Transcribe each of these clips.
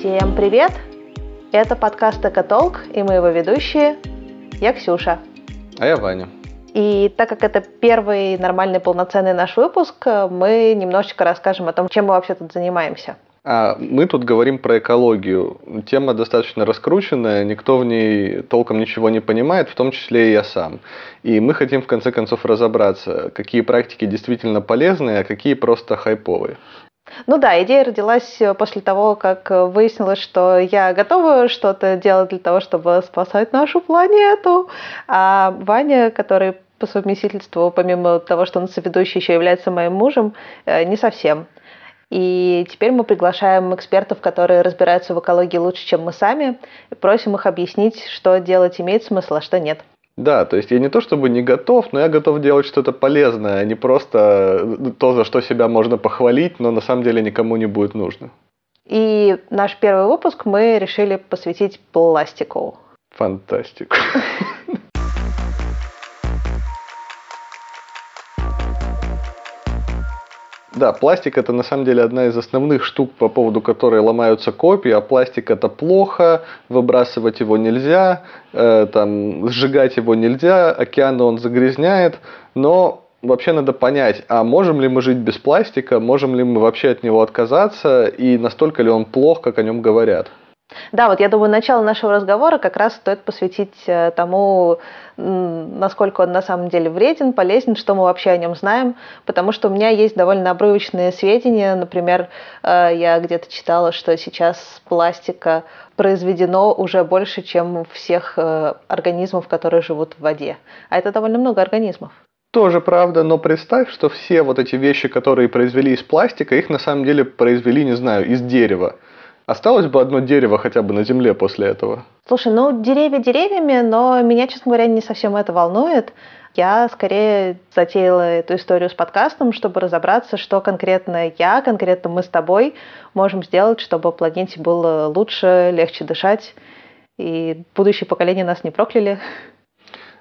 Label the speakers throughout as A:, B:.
A: Всем привет! Это подкаст «Экотолк» и мы его ведущие. Я Ксюша.
B: А я Ваня.
A: И так как это первый нормальный полноценный наш выпуск, мы немножечко расскажем о том, чем мы вообще тут занимаемся.
B: А мы тут говорим про экологию. Тема достаточно раскрученная, никто в ней толком ничего не понимает, в том числе и я сам. И мы хотим в конце концов разобраться, какие практики действительно полезные, а какие просто хайповые.
A: Ну да, идея родилась после того, как выяснилось, что я готова что-то делать для того, чтобы спасать нашу планету. А Ваня, который по совместительству, помимо того, что он соведущий, еще является моим мужем, э, не совсем. И теперь мы приглашаем экспертов, которые разбираются в экологии лучше, чем мы сами, и просим их объяснить, что делать имеет смысл, а что нет.
B: Да, то есть я не то чтобы не готов, но я готов делать что-то полезное, а не просто то, за что себя можно похвалить, но на самом деле никому не будет нужно.
A: И наш первый выпуск мы решили посвятить пластику.
B: Фантастику. Да, пластик это на самом деле одна из основных штук, по поводу которой ломаются копии, а пластик это плохо, выбрасывать его нельзя, э, там, сжигать его нельзя, океаны он загрязняет, но вообще надо понять, а можем ли мы жить без пластика, можем ли мы вообще от него отказаться, и настолько ли он плох, как о нем говорят.
A: Да, вот я думаю, начало нашего разговора как раз стоит посвятить э, тому, насколько он на самом деле вреден, полезен, что мы вообще о нем знаем, потому что у меня есть довольно обрывочные сведения. Например, э, я где-то читала, что сейчас пластика произведено уже больше, чем всех э, организмов, которые живут в воде. А это довольно много организмов.
B: Тоже правда, но представь, что все вот эти вещи, которые произвели из пластика, их на самом деле произвели, не знаю, из дерева. Осталось бы одно дерево хотя бы на земле после этого?
A: Слушай, ну деревья деревьями, но меня, честно говоря, не совсем это волнует. Я скорее затеяла эту историю с подкастом, чтобы разобраться, что конкретно я, конкретно мы с тобой можем сделать, чтобы планете было лучше, легче дышать, и будущие поколения нас не прокляли.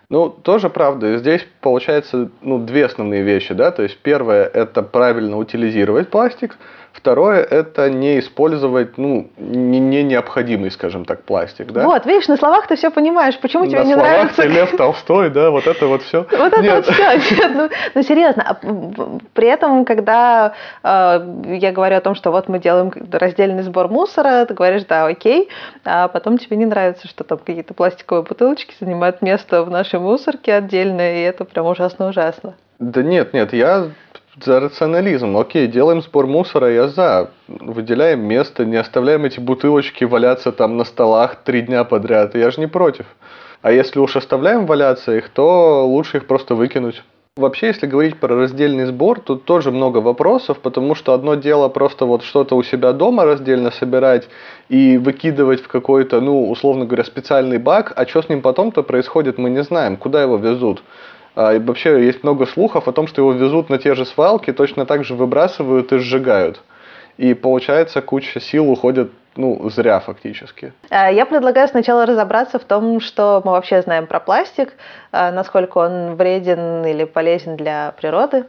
B: Ну, тоже правда. Здесь получается ну, две основные вещи. Да? То есть первое – это правильно утилизировать пластик – Второе – это не использовать, ну, не, не необходимый, скажем так, пластик, да?
A: Вот, видишь, на словах ты все понимаешь, почему
B: на
A: тебе не нравится.
B: На словах Лев Толстой, да, вот это вот все.
A: Вот это вот все, нет, ну, ну серьезно. А при этом, когда э, я говорю о том, что вот мы делаем раздельный сбор мусора, ты говоришь, да, окей, а потом тебе не нравится, что там какие-то пластиковые бутылочки занимают место в нашей мусорке отдельно, и это прям ужасно-ужасно.
B: Да нет, нет, я за рационализм. Окей, делаем сбор мусора, я за. Выделяем место, не оставляем эти бутылочки валяться там на столах три дня подряд. Я же не против. А если уж оставляем валяться их, то лучше их просто выкинуть. Вообще, если говорить про раздельный сбор, тут тоже много вопросов, потому что одно дело просто вот что-то у себя дома раздельно собирать и выкидывать в какой-то, ну, условно говоря, специальный бак, а что с ним потом-то происходит, мы не знаем, куда его везут. А, и вообще есть много слухов о том, что его везут на те же свалки, точно так же выбрасывают и сжигают. И получается, куча сил уходит ну, зря фактически.
A: А, я предлагаю сначала разобраться в том, что мы вообще знаем про пластик, а, насколько он вреден или полезен для природы.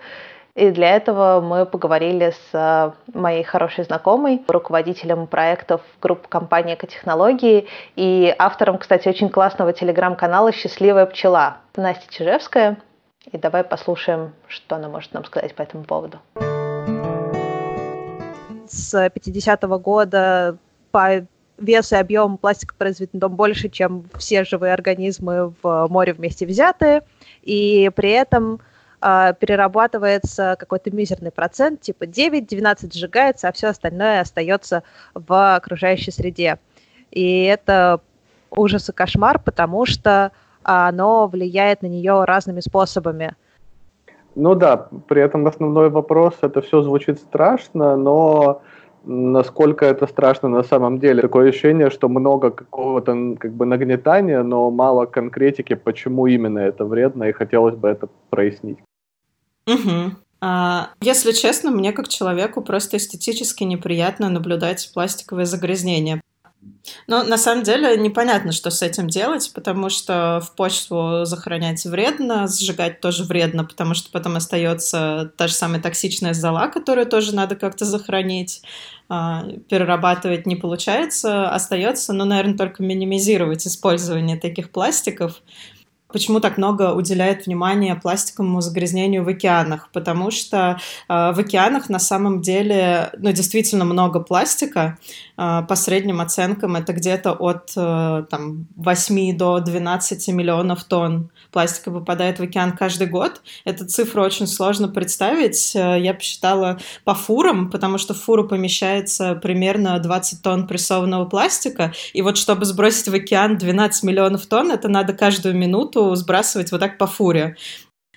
A: И для этого мы поговорили с моей хорошей знакомой, руководителем проектов группы компании «Экотехнологии» и автором, кстати, очень классного телеграм-канала «Счастливая пчела» Настя Чижевская. И давай послушаем, что она может нам сказать по этому поводу. С 50-го года по весу и объему пластика произведен дом больше, чем все живые организмы в море вместе взятые. И при этом э, перерабатывается какой-то мизерный процент, типа 9-12 сжигается, а все остальное остается в окружающей среде. И это ужас и кошмар, потому что оно влияет на нее разными способами.
B: Ну да, при этом основной вопрос, это все звучит страшно, но насколько это страшно на самом деле. Такое ощущение, что много какого-то как бы нагнетания, но мало конкретики, почему именно это вредно, и хотелось бы это прояснить.
C: Угу. А, если честно, мне как человеку просто эстетически неприятно наблюдать пластиковые загрязнения. Ну, на самом деле, непонятно, что с этим делать, потому что в почту захоронять вредно, сжигать тоже вредно, потому что потом остается та же самая токсичная зола, которую тоже надо как-то захоронить. А, перерабатывать не получается, остается, ну, наверное, только минимизировать использование таких пластиков. Почему так много уделяет внимания пластиковому загрязнению в океанах? Потому что э, в океанах на самом деле, ну, действительно много пластика, а, по средним оценкам это где-то от э, там, 8 до 12 миллионов тонн пластика попадает в океан каждый год. Эту цифру очень сложно представить. Э, я посчитала по фурам, потому что в фуру помещается примерно 20 тонн прессованного пластика. И вот чтобы сбросить в океан 12 миллионов тонн, это надо каждую минуту сбрасывать вот так по фуре.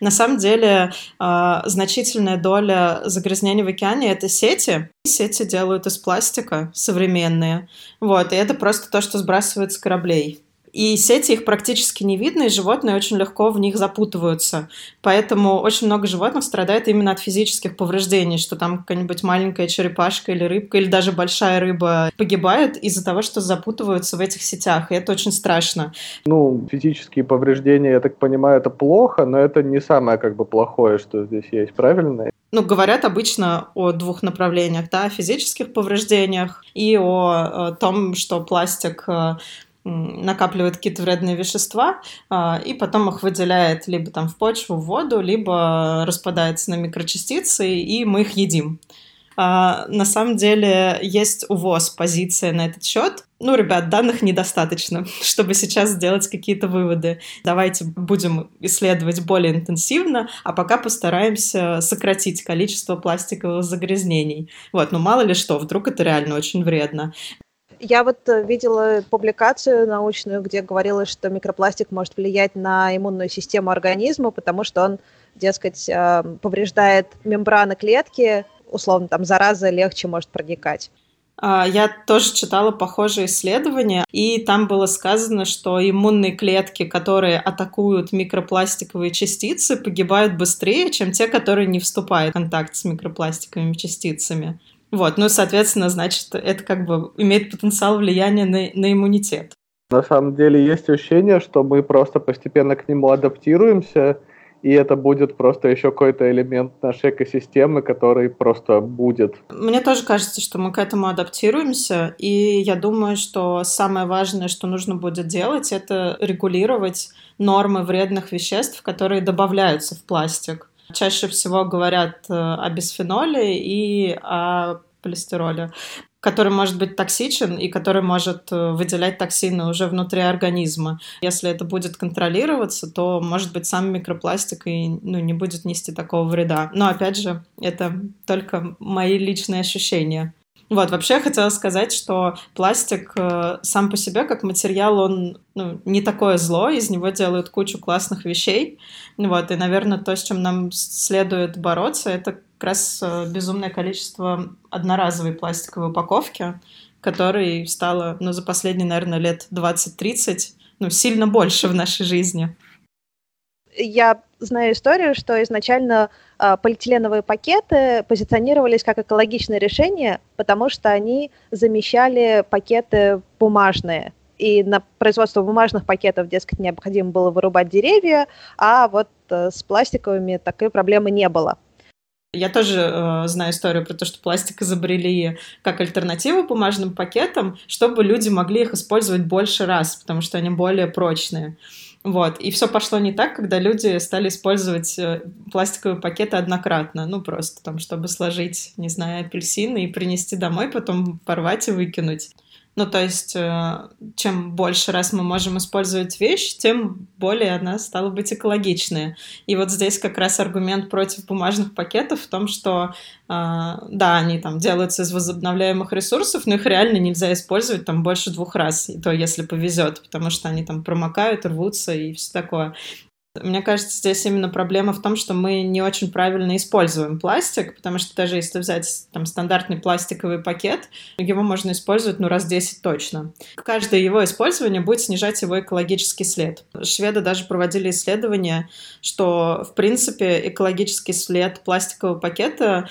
C: На самом деле э, значительная доля загрязнений в океане это сети. Сети делают из пластика современные. Вот, и это просто то, что сбрасывают с кораблей. И сети их практически не видно, и животные очень легко в них запутываются. Поэтому очень много животных страдает именно от физических повреждений, что там какая-нибудь маленькая черепашка или рыбка, или даже большая рыба погибает из-за того, что запутываются в этих сетях, и это очень страшно.
B: Ну, физические повреждения, я так понимаю, это плохо, но это не самое как бы плохое, что здесь есть, правильно?
C: ну, говорят обычно о двух направлениях, да, о физических повреждениях и о, о том, что пластик э, накапливает какие-то вредные вещества а, и потом их выделяет либо там в почву, в воду, либо распадается на микрочастицы, и мы их едим. А, на самом деле есть у ВОЗ позиция на этот счет. Ну, ребят, данных недостаточно, чтобы сейчас сделать какие-то выводы. Давайте будем исследовать более интенсивно, а пока постараемся сократить количество пластиковых загрязнений. Вот, ну мало ли что, вдруг это реально очень вредно.
A: Я вот э, видела публикацию научную, где говорилось, что микропластик может влиять на иммунную систему организма, потому что он, дескать, э, повреждает мембраны клетки, условно, там зараза легче может проникать.
C: А, я тоже читала похожие исследования, и там было сказано, что иммунные клетки, которые атакуют микропластиковые частицы, погибают быстрее, чем те, которые не вступают в контакт с микропластиковыми частицами. Вот, ну, соответственно, значит, это как бы имеет потенциал влияния на, на иммунитет.
B: На самом деле есть ощущение, что мы просто постепенно к нему адаптируемся, и это будет просто еще какой-то элемент нашей экосистемы, который просто будет.
C: Мне тоже кажется, что мы к этому адаптируемся, и я думаю, что самое важное, что нужно будет делать, это регулировать нормы вредных веществ, которые добавляются в пластик. Чаще всего говорят э, о бисфеноле и о полистироле который может быть токсичен и который может э, выделять токсины уже внутри организма. Если это будет контролироваться, то, может быть, сам микропластик и ну, не будет нести такого вреда. Но, опять же, это только мои личные ощущения. Вот, вообще я хотела сказать, что пластик э, сам по себе как материал, он ну, не такое зло, из него делают кучу классных вещей. Вот, и, наверное, то, с чем нам следует бороться, это как раз э, безумное количество одноразовой пластиковой упаковки, которой стало, ну, за последние, наверное, лет 20-30, ну, сильно больше в нашей жизни.
A: Я знаю историю, что изначально э, полиэтиленовые пакеты позиционировались как экологичное решение, потому что они замещали пакеты бумажные. И на производство бумажных пакетов, дескать, необходимо было вырубать деревья, а вот э, с пластиковыми такой проблемы не было.
C: Я тоже э, знаю историю про то, что пластик изобрели как альтернативу бумажным пакетам, чтобы люди могли их использовать больше раз, потому что они более прочные. Вот. И все пошло не так, когда люди стали использовать э, пластиковые пакеты однократно. Ну, просто там, чтобы сложить, не знаю, апельсины и принести домой, потом порвать и выкинуть. Ну, то есть, э, чем больше раз мы можем использовать вещь, тем более она стала быть экологичная. И вот здесь как раз аргумент против бумажных пакетов в том, что, э, да, они там делаются из возобновляемых ресурсов, но их реально нельзя использовать там больше двух раз, и то если повезет, потому что они там промокают, рвутся и все такое. Мне кажется, здесь именно проблема в том, что мы не очень правильно используем пластик, потому что даже если взять там стандартный пластиковый пакет, его можно использовать ну раз 10 точно. Каждое его использование будет снижать его экологический след. Шведы даже проводили исследования, что в принципе экологический след пластикового пакета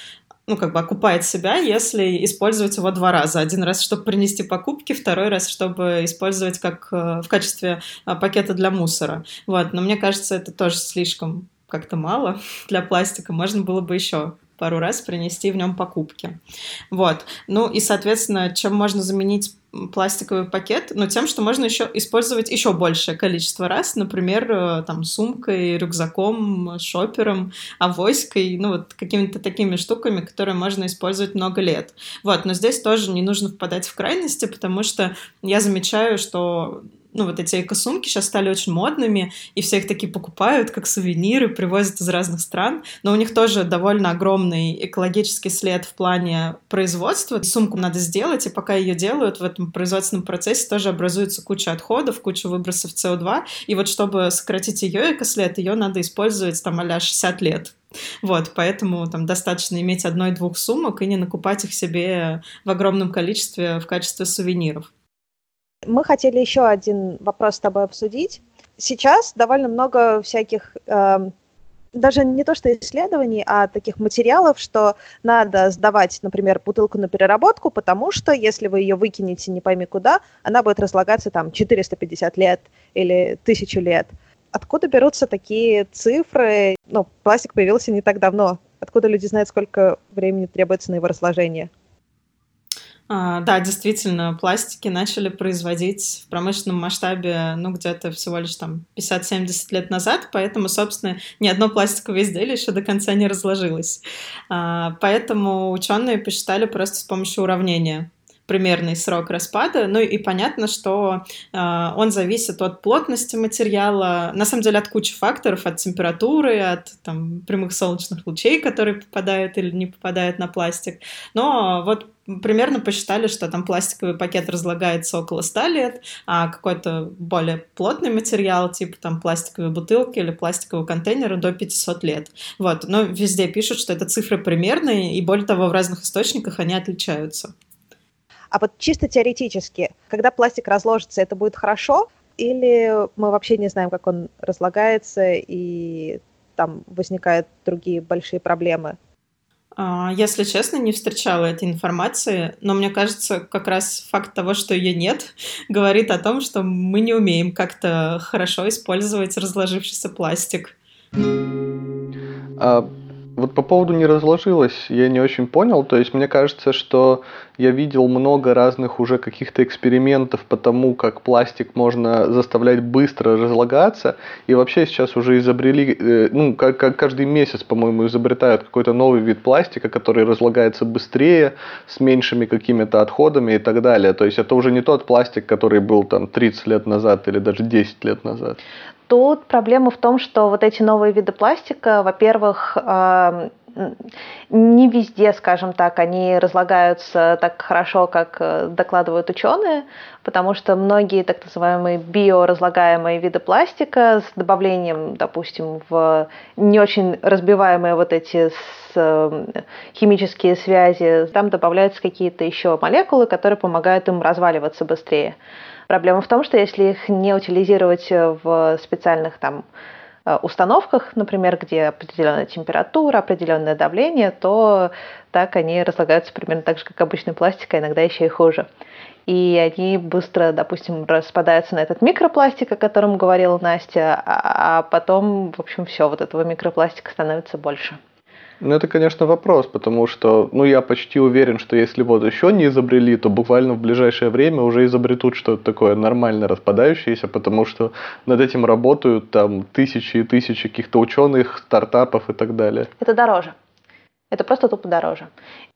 C: ну, как бы окупает себя, если использовать его два раза. Один раз, чтобы принести покупки, второй раз, чтобы использовать как в качестве пакета для мусора. Вот. Но мне кажется, это тоже слишком как-то мало для пластика. Можно было бы еще пару раз принести в нем покупки. Вот. Ну и, соответственно, чем можно заменить пластиковый пакет, но тем, что можно еще использовать еще большее количество раз, например, э, там сумкой, рюкзаком, шопером, авоськой, ну вот какими-то такими штуками, которые можно использовать много лет. Вот, но здесь тоже не нужно впадать в крайности, потому что я замечаю, что ну, вот эти эко-сумки сейчас стали очень модными, и все их такие покупают, как сувениры, привозят из разных стран, но у них тоже довольно огромный экологический след в плане производства. Сумку надо сделать, и пока ее делают, в этом производственном процессе тоже образуется куча отходов, куча выбросов СО2, и вот чтобы сократить ее экослед, ее надо использовать там а 60 лет. Вот, поэтому там достаточно иметь одной-двух сумок и не накупать их себе в огромном количестве в качестве сувениров.
A: Мы хотели еще один вопрос с тобой обсудить. Сейчас довольно много всяких, э, даже не то что исследований, а таких материалов, что надо сдавать, например, бутылку на переработку, потому что если вы ее выкинете не пойми куда, она будет разлагаться там 450 лет или тысячу лет. Откуда берутся такие цифры? Ну, пластик появился не так давно. Откуда люди знают, сколько времени требуется на его разложение?
C: А, да, действительно, пластики начали производить в промышленном масштабе, ну, где-то всего лишь там 50-70 лет назад, поэтому, собственно, ни одно пластиковое изделие еще до конца не разложилось. А, поэтому ученые посчитали просто с помощью уравнения примерный срок распада. Ну и понятно, что э, он зависит от плотности материала, на самом деле от кучи факторов, от температуры, от там, прямых солнечных лучей, которые попадают или не попадают на пластик. Но вот примерно посчитали, что там пластиковый пакет разлагается около 100 лет, а какой-то более плотный материал, типа там пластиковые бутылки или пластиковые контейнеры до 500 лет. Вот. Но везде пишут, что это цифры примерные, и более того, в разных источниках они отличаются.
A: А вот чисто теоретически, когда пластик разложится, это будет хорошо? Или мы вообще не знаем, как он разлагается, и там возникают другие большие проблемы?
C: А, если честно, не встречала этой информации, но мне кажется, как раз факт того, что ее нет, говорит о том, что мы не умеем как-то хорошо использовать разложившийся пластик.
B: А вот по поводу не разложилось, я не очень понял. То есть мне кажется, что я видел много разных уже каких-то экспериментов по тому, как пластик можно заставлять быстро разлагаться. И вообще сейчас уже изобрели, э, ну, как, как каждый месяц, по-моему, изобретают какой-то новый вид пластика, который разлагается быстрее, с меньшими какими-то отходами и так далее. То есть это уже не тот пластик, который был там 30 лет назад или даже 10 лет назад.
A: Тут проблема в том, что вот эти новые виды пластика, во-первых, не везде, скажем так, они разлагаются так хорошо, как э, докладывают ученые, потому что многие так называемые биоразлагаемые виды пластика с добавлением, допустим, в не очень разбиваемые вот эти химические связи, там добавляются какие-то еще молекулы, которые помогают им разваливаться быстрее. Проблема в том, что если их не утилизировать в специальных там э, установках, например, где определенная температура, определенное давление, то так они разлагаются примерно так же, как обычный пластик, а иногда еще и хуже. И они быстро, допустим, распадаются на этот микропластик, о котором говорила Настя, а, а потом, в общем, все, вот этого микропластика становится больше.
B: Ну, это, конечно, вопрос, потому что, ну, я почти уверен, что если вот еще не изобрели, то буквально в ближайшее время уже изобретут что-то такое нормально распадающееся, потому что над этим работают там тысячи и тысячи каких-то ученых, стартапов и так далее.
A: Это дороже. Это просто тупо дороже.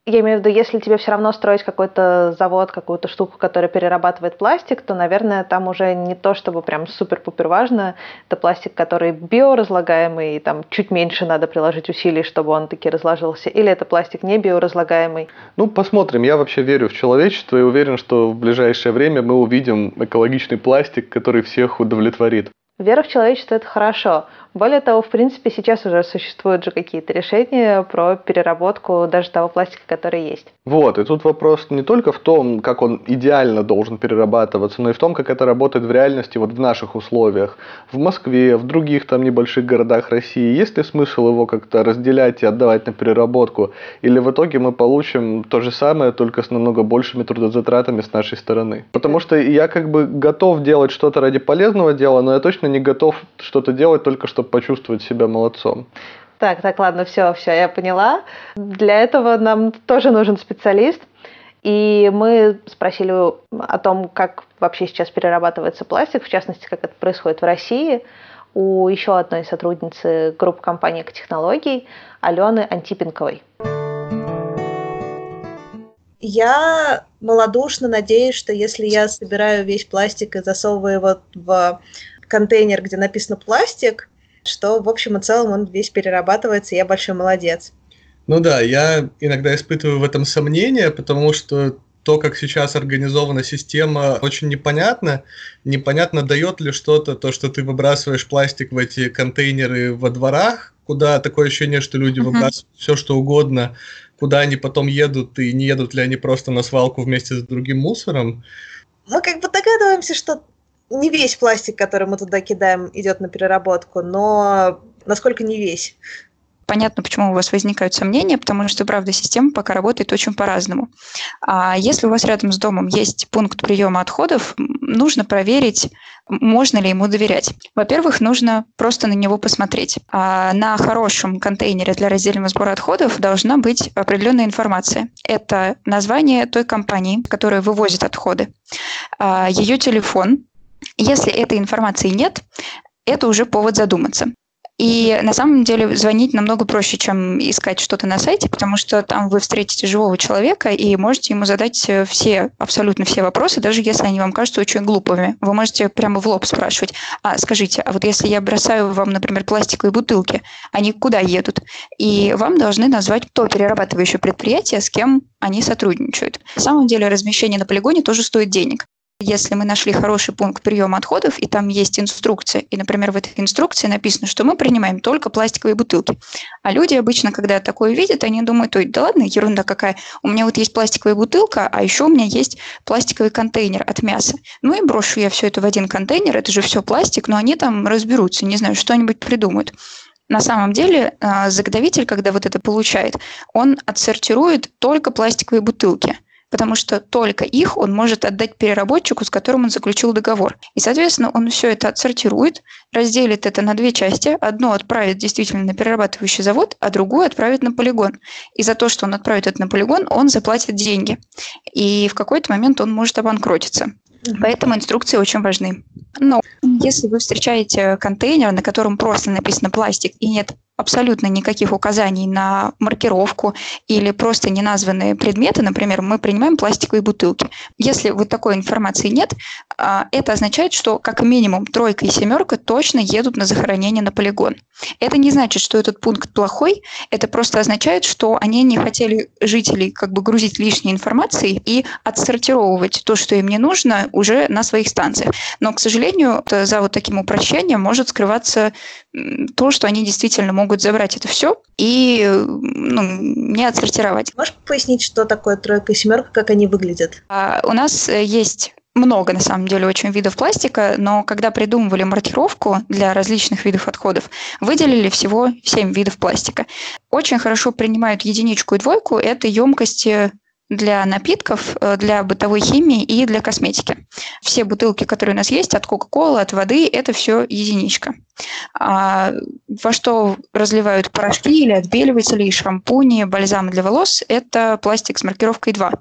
A: Я имею в виду, если тебе все равно строить какой-то завод, какую-то штуку, которая перерабатывает пластик, то, наверное, там уже не то, чтобы прям супер-пупер важно. Это пластик, который биоразлагаемый, и там чуть меньше надо приложить усилий, чтобы он таки разложился. Или это пластик не биоразлагаемый.
B: Ну, посмотрим. Я вообще верю в человечество и уверен, что в ближайшее время мы увидим экологичный пластик, который всех удовлетворит.
A: Вера в человечество – это хорошо. Более того, в принципе, сейчас уже существуют же какие-то решения про переработку даже того пластика, который есть.
B: Вот, и тут вопрос не только в том, как он идеально должен перерабатываться, но и в том, как это работает в реальности вот в наших условиях. В Москве, в других там небольших городах России есть ли смысл его как-то разделять и отдавать на переработку? Или в итоге мы получим то же самое, только с намного большими трудозатратами с нашей стороны? Потому что я как бы готов делать что-то ради полезного дела, но я точно не готов что-то делать только чтобы почувствовать себя молодцом.
A: Так, так, ладно, все, все, я поняла. Для этого нам тоже нужен специалист. И мы спросили о том, как вообще сейчас перерабатывается пластик, в частности, как это происходит в России, у еще одной сотрудницы группы компании «Экотехнологий» Алены Антипенковой. Я малодушно надеюсь, что если я собираю весь пластик и засовываю его в контейнер, где написано «пластик», что, в общем и целом, он весь перерабатывается, и я большой молодец.
D: Ну да, я иногда испытываю в этом сомнения, потому что то, как сейчас организована система, очень непонятно. Непонятно, дает ли что-то то, что ты выбрасываешь пластик в эти контейнеры во дворах, куда такое ощущение, что люди uh-huh. выбрасывают все, что угодно, куда они потом едут, и не едут ли они просто на свалку вместе с другим мусором.
A: Мы как бы догадываемся, что не весь пластик, который мы туда кидаем, идет на переработку, но насколько не весь?
E: понятно, почему у вас возникают сомнения, потому что, правда, система пока работает очень по-разному. А если у вас рядом с домом есть пункт приема отходов, нужно проверить, можно ли ему доверять. Во-первых, нужно просто на него посмотреть. А на хорошем контейнере для раздельного сбора отходов должна быть определенная информация. Это название той компании, которая вывозит отходы, а ее телефон, если этой информации нет, это уже повод задуматься. И на самом деле звонить намного проще, чем искать что-то на сайте, потому что там вы встретите живого человека и можете ему задать э, все, абсолютно все вопросы, даже если они вам кажутся очень глупыми. Вы можете прямо в лоб спрашивать, а скажите, а вот если я бросаю вам, например, пластиковые бутылки, они куда едут? И вам должны назвать то перерабатывающее предприятие, с кем они сотрудничают. На самом деле размещение на полигоне тоже стоит денег. Если мы нашли хороший пункт приема отходов, и там есть инструкция, и, например, в этой инструкции написано, что мы принимаем только пластиковые бутылки. А люди обычно, когда такое видят, они думают, ой, да ладно, ерунда какая, у меня вот есть пластиковая бутылка, а еще у меня есть пластиковый контейнер от мяса. Ну и брошу я все это в один контейнер, это же все пластик, но они там разберутся, не знаю, что-нибудь придумают. На самом деле а, заготовитель, когда вот это получает, он отсортирует только пластиковые бутылки – потому что только их он может отдать переработчику, с которым он заключил договор. И, соответственно, он все это отсортирует, разделит это на две части. Одно отправит действительно на перерабатывающий завод, а другую отправит на полигон. И за то, что он отправит это на полигон, он заплатит деньги. И в какой-то момент он может обанкротиться. Поэтому инструкции очень важны. Но если вы встречаете контейнер, на котором просто написано пластик и нет абсолютно никаких указаний на маркировку или просто неназванные предметы, например, мы принимаем пластиковые бутылки. Если вот такой информации нет, это означает, что как минимум тройка и семерка точно едут на захоронение на полигон. Это не значит, что этот пункт плохой, это просто означает, что они не хотели жителей как бы грузить лишней информацией и отсортировывать то, что им не нужно, уже на своих станциях. Но, к сожалению, за вот таким упрощением может скрываться то, что они действительно могут забрать это все и ну, не отсортировать.
A: Можешь пояснить, что такое тройка и семерка, как они выглядят?
E: А, у нас э, есть много, на самом деле, очень видов пластика, но когда придумывали маркировку для различных видов отходов, выделили всего 7 видов пластика. Очень хорошо принимают единичку и двойку, это емкости для напитков, э, для бытовой химии и для косметики. Все бутылки, которые у нас есть, от Кока-Колы, от воды, это все единичка. А во что разливают порошки или отбеливатели, и шампуни, бальзамы для волос, это пластик с маркировкой 2.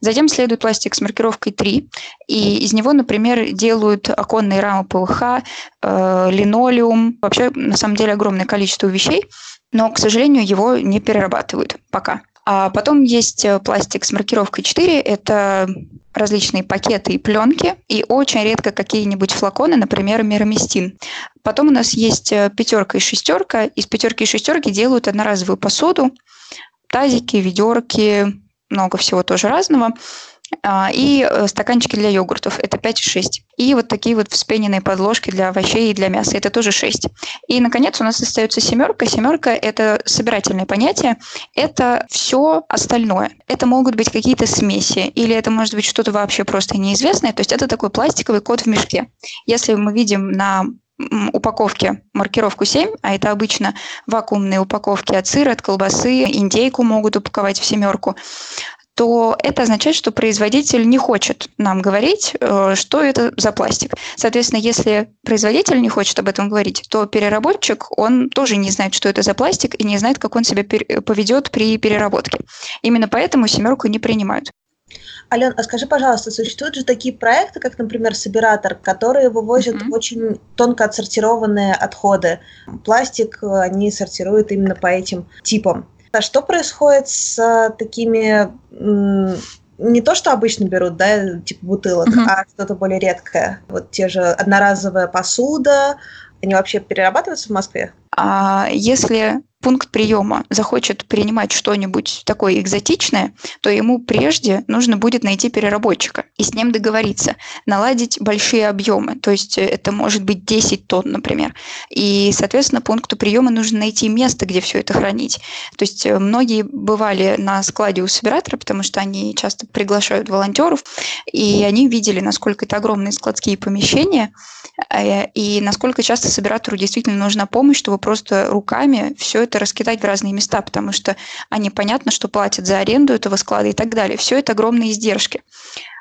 E: Затем следует пластик с маркировкой 3, и из него, например, делают оконные рамы ПВХ, э, линолеум, вообще, на самом деле, огромное количество вещей, но, к сожалению, его не перерабатывают пока. А потом есть э, пластик с маркировкой 4. Это различные пакеты и пленки, и очень редко какие-нибудь флаконы, например, мироместин. Потом у нас есть э, пятерка и шестерка. Из пятерки и шестерки делают одноразовую посуду, тазики, ведерки, много всего тоже разного. а, и э, стаканчики для йогуртов, это 5,6. И вот такие вот вспененные подложки для овощей и для мяса, это тоже 6. И, наконец, у нас остается семерка. Семерка – это собирательное понятие, это все остальное. Это могут быть какие-то смеси, или это может быть что-то вообще просто неизвестное, то есть это такой пластиковый код в мешке. Если мы видим на упаковке маркировку 7, а это обычно вакуумные упаковки от сыра, от колбасы, индейку могут упаковать в семерку, то это означает, что производитель не хочет нам говорить, э, что это за пластик. Соответственно, если производитель не хочет об этом говорить, то переработчик, он тоже не знает, что это за пластик и не знает, как он себя поведет при переработке. Именно поэтому семерку не принимают.
A: Ален, а скажи, пожалуйста, существуют же такие проекты, как, например, Собиратор, которые вывозят mm-hmm. очень тонко отсортированные отходы. Пластик они сортируют именно по этим типам. А что происходит с а, такими не то, что обычно берут, да, типа бутылок, uh-huh. а что-то более редкое. Вот те же одноразовая посуда, они вообще перерабатываются в Москве?
E: А если пункт приема захочет принимать что-нибудь такое экзотичное, то ему прежде нужно будет найти переработчика и с ним договориться, наладить большие объемы, то есть это может быть 10 тонн, например. И, соответственно, пункту приема нужно найти место, где все это хранить. То есть э, многие бывали на складе у собиратора, потому что они часто приглашают волонтеров, и они видели, насколько это огромные складские помещения, э, и насколько часто собиратору действительно нужна помощь, чтобы просто руками все это раскидать в разные места, потому что они понятно, что платят за аренду этого склада и так далее. Все это огромные издержки.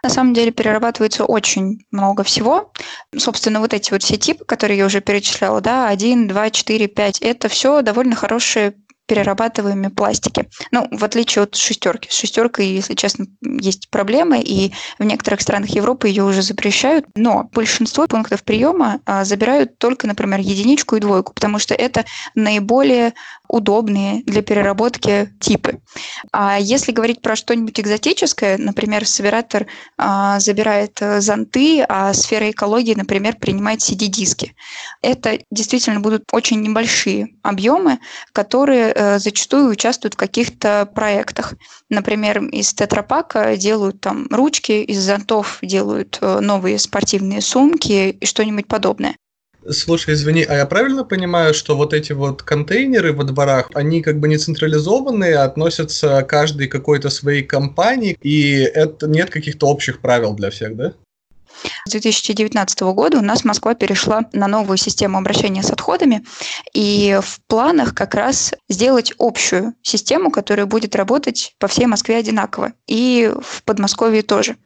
E: На самом деле перерабатывается очень много всего. Собственно, вот эти вот все типы, которые я уже перечисляла, да, 1, 2, 4, 5, это все довольно хорошие перерабатываемые пластики. Ну, в отличие от шестерки. С шестеркой, если честно, есть проблемы, и в некоторых странах Европы ее уже запрещают, но большинство пунктов приема а, забирают только, например, единичку и двойку, потому что это наиболее удобные для переработки типы. А если говорить про что-нибудь экзотическое, например, собиратор а, забирает э, зонты, а сфера экологии, например, принимает CD-диски. Это действительно будут очень небольшие объемы, которые э, зачастую участвуют в каких-то проектах. Например, из тетрапака делают там ручки, из зонтов делают э, новые спортивные сумки и что-нибудь подобное.
D: Слушай, извини, а я правильно понимаю, что вот эти вот контейнеры во дворах, они как бы не централизованные, а относятся каждой какой-то своей компании, и это нет каких-то общих правил для всех, да?
E: С 2019 года у нас Москва перешла на новую систему обращения с отходами, и в планах как раз сделать общую систему, которая будет работать по всей Москве одинаково, и в Подмосковье тоже.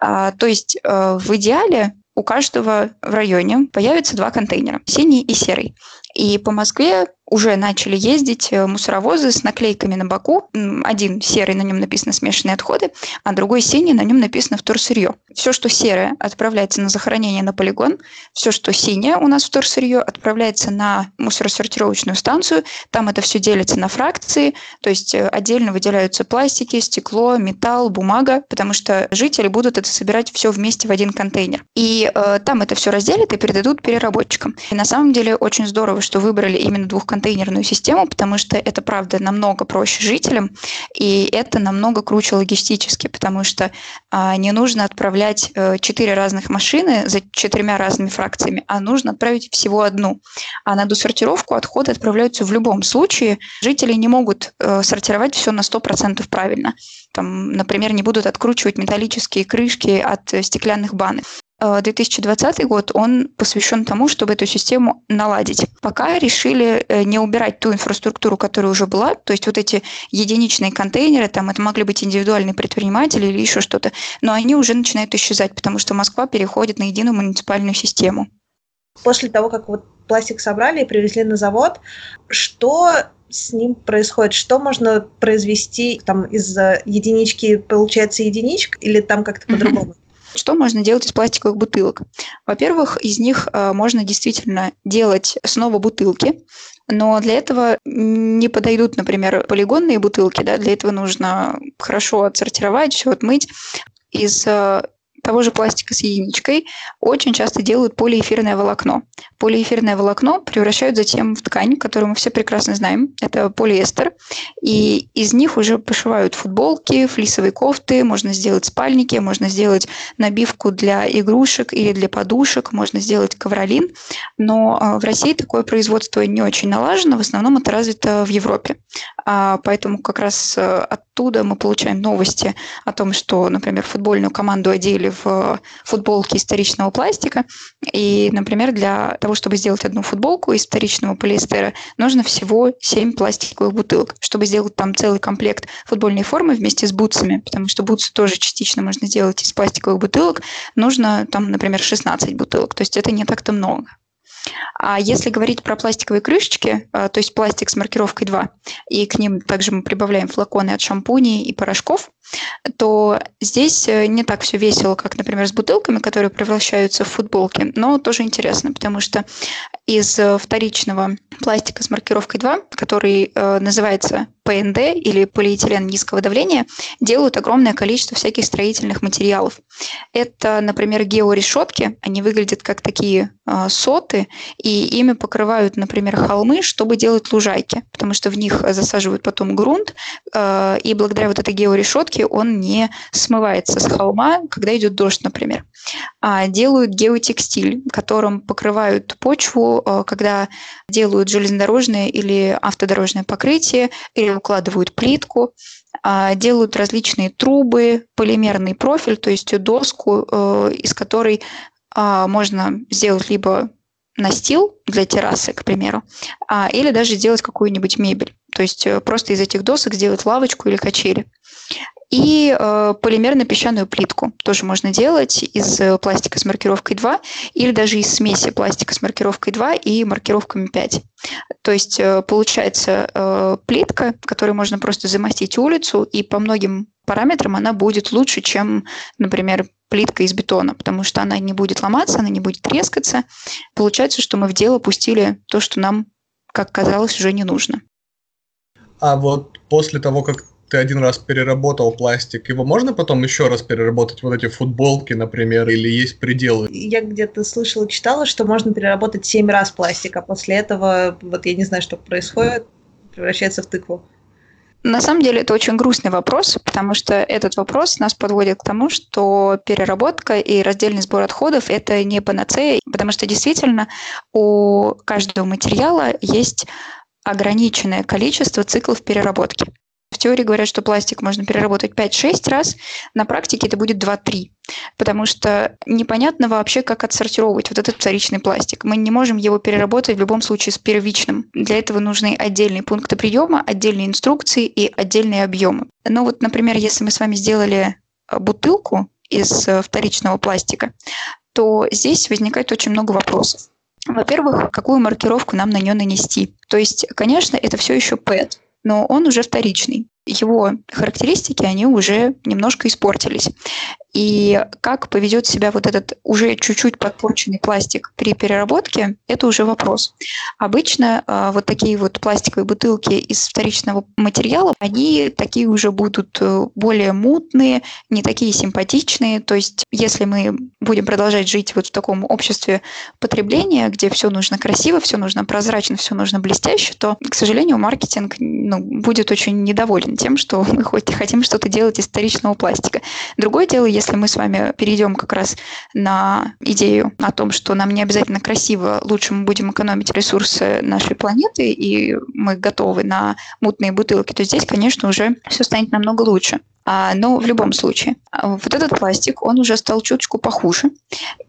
E: А, то есть э, в идеале у каждого в районе появится два контейнера, синий и серый. И по Москве уже начали ездить э, мусоровозы с наклейками на боку. Один серый, на нем написано смешанные отходы, а другой синий, на нем написано вторсырье. Все, что серое, отправляется на захоронение на полигон. Все, что синее у нас вторсырье, отправляется на мусоросортировочную станцию. Там это все делится на фракции, то есть э, отдельно выделяются пластики, стекло, металл, бумага, потому что жители будут это собирать все вместе в один контейнер. И э, там это все разделят и передадут переработчикам. И на самом деле очень здорово, что выбрали именно двухконтейнерную систему, потому что это, правда, намного проще жителям, и это намного круче логистически, потому что а, не нужно отправлять а, четыре разных машины за четырьмя разными фракциями, а нужно отправить всего одну. А на досортировку отходы отправляются в любом случае. Жители не могут а, сортировать все на 100% правильно. Там, например, не будут откручивать металлические крышки от стеклянных банок. 2020 э, год, он посвящен тому, чтобы эту систему наладить. Пока решили э, не убирать ту инфраструктуру, которая уже была, то есть вот эти единичные контейнеры, там это могли быть индивидуальные предприниматели или еще что-то, но они уже начинают исчезать, потому что Москва переходит на единую муниципальную систему.
A: После того, как вот пластик собрали и привезли на завод, что с ним происходит? Что можно произвести там из единички получается единичка или там как-то по-другому?
E: Что можно делать из пластиковых бутылок? Во-первых, из них э, можно действительно делать снова бутылки, но для этого не подойдут, например, полигонные бутылки, да, для этого нужно хорошо отсортировать, все отмыть. Из э, того же пластика с единичкой очень часто делают полиэфирное волокно. Полиэфирное волокно превращают затем в ткань, которую мы все прекрасно знаем. Это полиэстер. И из них уже пошивают футболки, флисовые кофты, можно сделать спальники, можно сделать набивку для игрушек или для подушек, можно сделать ковролин. Но а, в России такое производство не очень налажено, в основном это развито в Европе. А, поэтому как раз э, оттуда мы получаем новости о том, что, например, футбольную команду одели в футболки из вторичного пластика. И, например, для того, чтобы сделать одну футболку из вторичного полиэстера, нужно всего 7 пластиковых бутылок, чтобы сделать там целый комплект футбольной формы вместе с бутсами, потому что бутсы тоже частично можно сделать из пластиковых бутылок, нужно там, например, 16 бутылок. То есть это не так-то много. А если говорить про пластиковые крышечки, а, то есть пластик с маркировкой 2, и к ним также мы прибавляем флаконы от шампуней и порошков, то здесь э, не так все весело, как, например, с бутылками, которые превращаются в футболки, но тоже интересно, потому что из э, вторичного пластика с маркировкой 2, который э, называется ПНД или полиэтилен низкого давления, делают огромное количество всяких строительных материалов. Это, например, георешетки, они выглядят как такие э, соты, и ими покрывают, например, холмы, чтобы делать лужайки, потому что в них засаживают потом грунт, э, и благодаря вот этой георешетке он не смывается с холма, когда идет дождь, например. А делают геотекстиль, которым покрывают почву, когда делают железнодорожное или автодорожное покрытие, или укладывают плитку, а, делают различные трубы, полимерный профиль, то есть доску, э, из которой а, можно сделать либо настил для террасы, к примеру, а, или даже сделать какую-нибудь мебель. То есть э, просто из этих досок сделать лавочку или качели. И э, полимерно-песчаную плитку тоже можно делать из э, пластика с маркировкой 2 или даже из смеси пластика с маркировкой 2 и маркировками 5. То есть э, получается э, плитка, которой можно просто замостить улицу, и по многим параметрам она будет лучше, чем, например, плитка из бетона, потому что она не будет ломаться, она не будет трескаться. Получается, что мы в дело пустили то, что нам, как казалось, уже не нужно.
D: А вот после того, как ты один раз переработал пластик, его можно потом еще раз переработать, вот эти футболки, например, или есть пределы?
A: Я где-то слышала, читала, что можно переработать 7 раз пластик, а после этого, вот я не знаю, что происходит, превращается в тыкву.
E: На самом деле это очень грустный вопрос, потому что этот вопрос нас подводит к тому, что переработка и раздельный сбор отходов – это не панацея, потому что действительно у каждого материала есть ограниченное количество циклов переработки. В теории говорят, что пластик можно переработать 5-6 раз, на практике это будет 2-3, потому что непонятно вообще, как отсортировать вот этот вторичный пластик. Мы не можем его переработать в любом случае с первичным. Для этого нужны отдельные пункты приема, отдельные инструкции и отдельные объемы. Но вот, например, если мы с вами сделали э, бутылку из э, вторичного пластика, то здесь возникает очень много вопросов. Во-первых, какую маркировку нам на нее нанести? То есть, конечно, это все еще PET, но он уже вторичный. Его характеристики, они уже немножко испортились. И как поведет себя вот этот уже чуть-чуть подпорченный пластик при переработке, это уже вопрос. Обычно э, вот такие вот пластиковые бутылки из вторичного материала, они такие уже будут э, более мутные, не такие симпатичные. То есть если мы будем продолжать жить вот в таком обществе потребления, где все нужно красиво, все нужно прозрачно, все нужно блестяще, то, к сожалению, маркетинг ну, будет очень недоволен тем, что мы хоть хотим что-то делать из вторичного пластика. Другое дело, если мы с вами перейдем как раз на идею о том, что нам не обязательно красиво, лучше мы будем экономить ресурсы нашей планеты, и мы готовы на мутные бутылки, то здесь, конечно, уже все станет намного лучше. А, но в любом случае, вот этот пластик, он уже стал чуточку похуже,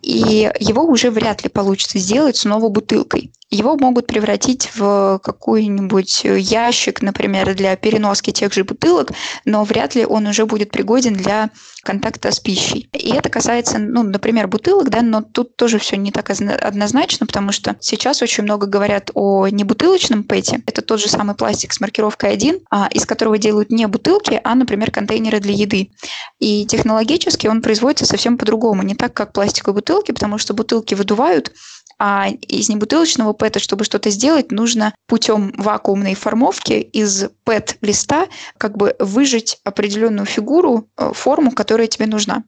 E: и его уже вряд ли получится сделать снова бутылкой. Его могут превратить в какой-нибудь ящик, например, для переноски тех же бутылок, но вряд ли он уже будет пригоден для контакта с пищей. И это касается, ну, например, бутылок, да, но тут тоже все не так однозначно, потому что сейчас очень много говорят о небутылочном пэте. Это тот же самый пластик с маркировкой 1, а, из которого делают не бутылки, а, например, контейнеры для еды. И технологически он производится совсем по-другому, не так, как пластиковые бутылки, потому что бутылки выдувают, а из небутылочного ПЭТа, чтобы что-то сделать, нужно путем вакуумной формовки из ПЭТ-листа как бы выжать определенную фигуру, э, форму, которая тебе нужна.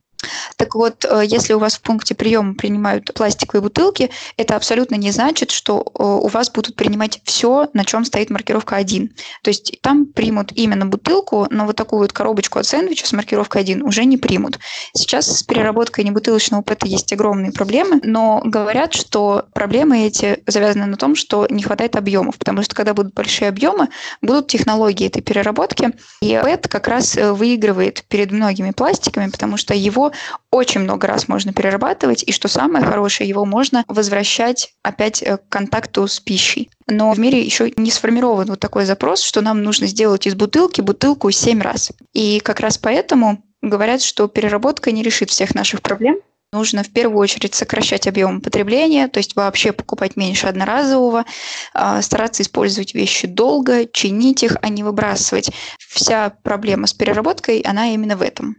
E: Так вот, э, если у вас в пункте приема принимают пластиковые бутылки, это абсолютно не значит, что э, у вас будут принимать все, на чем стоит маркировка 1. То есть там примут именно бутылку, но вот такую вот коробочку от сэндвича с маркировкой 1 уже не примут. Сейчас с переработкой небутылочного ПЭТа есть огромные проблемы, но говорят, что проблемы эти завязаны на том, что не хватает объемов, потому что когда будут большие объемы, будут технологии этой переработки, и ПЭТ как раз э, выигрывает перед многими пластиками, потому что его очень много раз можно перерабатывать, и что самое хорошее, его можно возвращать опять э, к контакту с пищей. Но в мире еще не сформирован вот такой запрос, что нам нужно сделать из бутылки бутылку 7 раз. И как раз поэтому говорят, что переработка не решит всех наших проблем, Нужно в первую очередь сокращать объем потребления, то есть вообще покупать меньше одноразового, а, стараться использовать вещи долго, чинить их, а не выбрасывать. Вся проблема с переработкой, она именно в этом.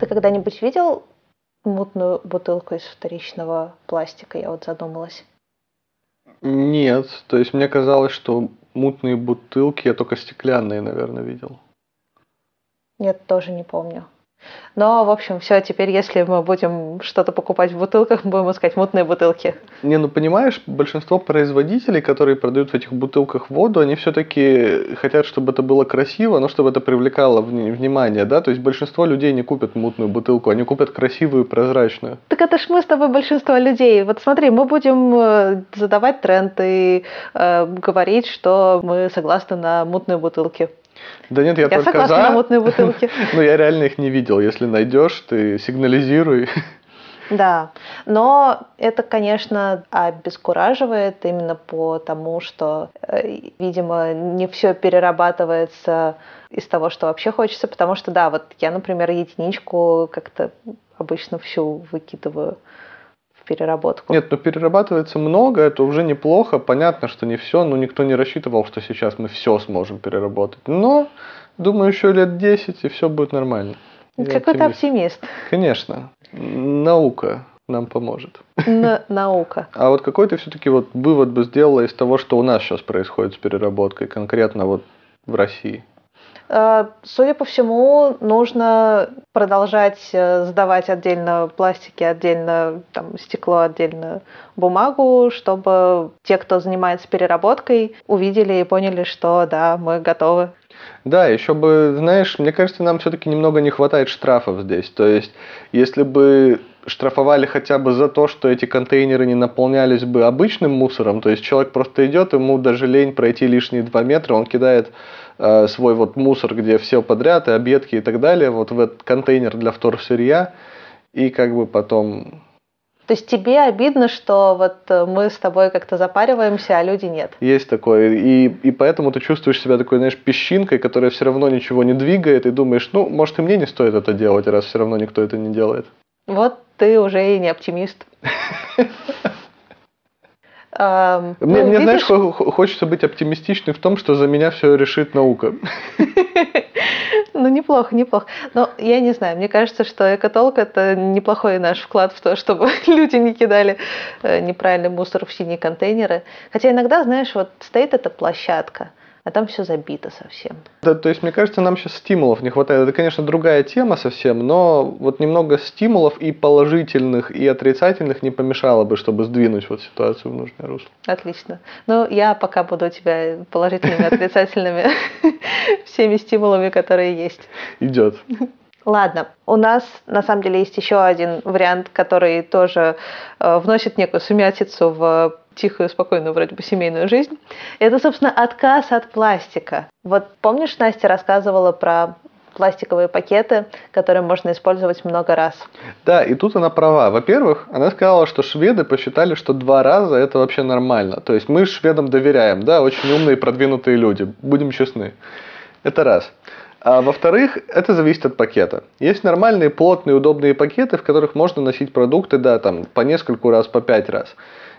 A: Ты когда-нибудь видел мутную бутылку из вторичного пластика? Я вот задумалась.
B: Нет, то есть мне казалось, что мутные бутылки я только стеклянные, наверное, видел.
A: Нет, тоже не помню. Но, в общем, все, теперь, если мы будем что-то покупать в бутылках, мы будем искать мутные бутылки.
B: Не, ну понимаешь, большинство производителей, которые продают в этих бутылках воду, они все-таки хотят, чтобы это было красиво, но чтобы это привлекало внимание, да? То есть большинство людей не купят мутную бутылку, они купят красивую, прозрачную.
A: Так это ж мы с тобой большинство людей. Вот смотри, мы будем э, задавать тренд и э, говорить, что мы согласны на мутные бутылки.
B: Да нет, я, я только
A: согласна
B: за.
A: на мутные бутылки.
B: Но я реально их не видел. Если найдешь, ты сигнализируй.
A: Да, но это, конечно, обескураживает именно потому, что, э, видимо, не все перерабатывается из того, что вообще хочется, потому что, да, вот я, например, единичку как-то обычно всю выкидываю переработку.
B: Нет, но ну, перерабатывается много, это уже неплохо. Понятно, что не все, но никто не рассчитывал, что сейчас мы все сможем переработать. Но, думаю, еще лет 10 и все будет нормально.
A: Какой то оптимист.
B: Конечно. Наука нам поможет.
A: На, наука.
B: А вот какой ты все-таки вот вывод бы сделала из того, что у нас сейчас происходит с переработкой, конкретно вот в России?
A: Э, судя по всему, нужно продолжать э, сдавать отдельно пластики, отдельно там, стекло, отдельно бумагу, чтобы те, кто занимается переработкой, увидели и поняли, что да, мы готовы.
B: Да, еще бы, знаешь, мне кажется, нам все-таки немного не хватает штрафов здесь. То есть, если бы штрафовали хотя бы за то, что эти контейнеры не наполнялись бы обычным мусором, то есть человек просто идет, ему даже лень пройти лишние два метра, он кидает Э, свой вот мусор, где все подряд, и объедки и так далее, вот в этот контейнер для вторсырья, и как бы потом...
A: То есть тебе обидно, что вот э, мы с тобой как-то запариваемся, а люди нет?
B: Есть такое. И, и поэтому ты чувствуешь себя такой, знаешь, песчинкой, которая все равно ничего не двигает, и думаешь, ну, может, и мне не стоит это делать, раз все равно никто это не делает.
A: Вот ты уже и не оптимист.
B: мне, ну, мне видишь... знаешь, хочется быть оптимистичным в том, что за меня все решит наука.
A: Ну, неплохо, неплохо. Но я не знаю, мне кажется, что экотолк – это неплохой наш вклад в то, чтобы люди не кидали э, неправильный мусор в синие контейнеры. Хотя иногда, знаешь, вот стоит эта площадка – а там все забито совсем.
B: Да, то есть, мне кажется, нам сейчас стимулов не хватает. Это, конечно, другая тема совсем, но вот немного стимулов и положительных, и отрицательных не помешало бы, чтобы сдвинуть вот ситуацию в нужное русло.
A: Отлично. Ну, я пока буду у тебя положительными, отрицательными всеми стимулами, которые есть.
B: Идет.
A: Ладно, у нас на самом деле есть еще один вариант, который тоже э, вносит некую сумятицу в тихую, спокойную вроде бы семейную жизнь. Это, собственно, отказ от пластика. Вот помнишь, Настя рассказывала про пластиковые пакеты, которые можно использовать много раз.
B: Да, и тут она права. Во-первых, она сказала, что шведы посчитали, что два раза это вообще нормально. То есть мы шведам доверяем, да, очень умные продвинутые люди, будем честны. Это раз. А во-вторых, это зависит от пакета. Есть нормальные, плотные, удобные пакеты, в которых можно носить продукты, да, там, по нескольку раз, по пять раз.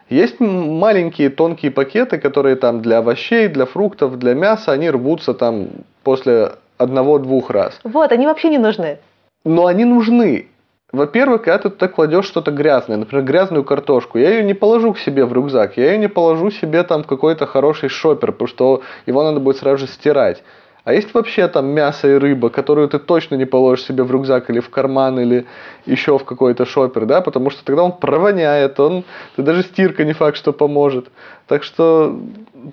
B: Есть маленькие тонкие пакеты, которые там для овощей, для фруктов, для мяса, они рвутся там после одного-двух раз.
A: Вот, они вообще не нужны.
B: Но они нужны. Во-первых, когда ты туда кладешь что-то грязное, например, грязную картошку, я ее не положу к себе в рюкзак, я ее не положу себе там в какой-то хороший шопер, потому что его надо будет сразу же стирать. А есть вообще там мясо и рыба, которую ты точно не положишь себе в рюкзак или в карман, или еще в какой-то шопер, да, потому что тогда он провоняет, он, ты даже стирка не факт, что поможет. Так что,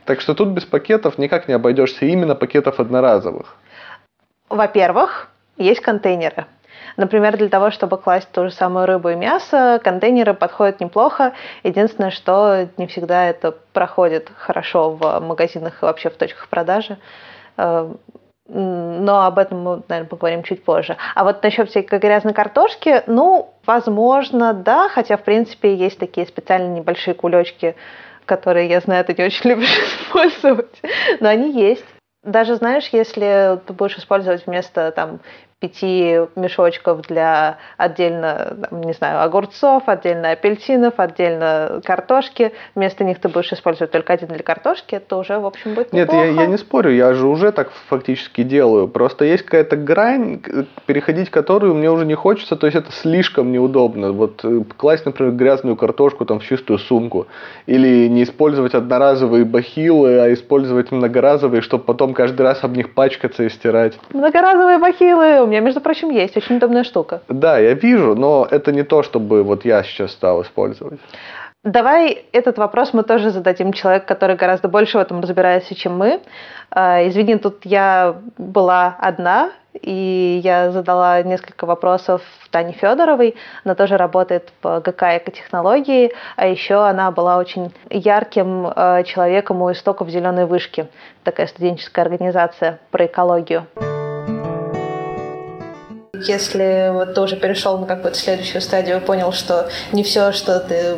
B: так что тут без пакетов никак не обойдешься, именно пакетов одноразовых.
A: Во-первых, есть контейнеры. Например, для того, чтобы класть ту же самую рыбу и мясо, контейнеры подходят неплохо. Единственное, что не всегда это проходит хорошо в магазинах и вообще в точках продажи. Э, но об этом мы, наверное, поговорим чуть позже. А вот насчет всякой грязной картошки, ну, возможно, да, хотя, в принципе, есть такие специальные небольшие кулечки, которые, я знаю, ты не очень любишь использовать, но они есть. Даже, знаешь, если ты будешь использовать вместо там пяти мешочков для отдельно, не знаю, огурцов, отдельно апельсинов, отдельно картошки. Вместо них ты будешь использовать только один для картошки, это уже, в общем, будет
B: Нет, я, я не спорю, я же уже так фактически делаю. Просто есть какая-то грань, переходить которую мне уже не хочется, то есть это слишком неудобно. Вот э, класть, например, грязную картошку там в чистую сумку. Или не использовать одноразовые бахилы, а использовать многоразовые, чтобы потом каждый раз об них пачкаться и стирать.
A: Многоразовые бахилы! Меня, между прочим, есть. Очень удобная штука.
B: Да, я вижу, но это не то, чтобы вот я сейчас стал использовать.
A: Давай этот вопрос мы тоже зададим человеку, который гораздо больше в этом разбирается, чем мы. А, извини, тут я была одна, и я задала несколько вопросов Тане Федоровой. Она тоже работает в ГК «Экотехнологии», а еще она была очень ярким а, человеком у истоков «Зеленой вышки», такая студенческая организация про экологию. Если вот ты уже перешел на какую-то следующую стадию и понял, что не все, что ты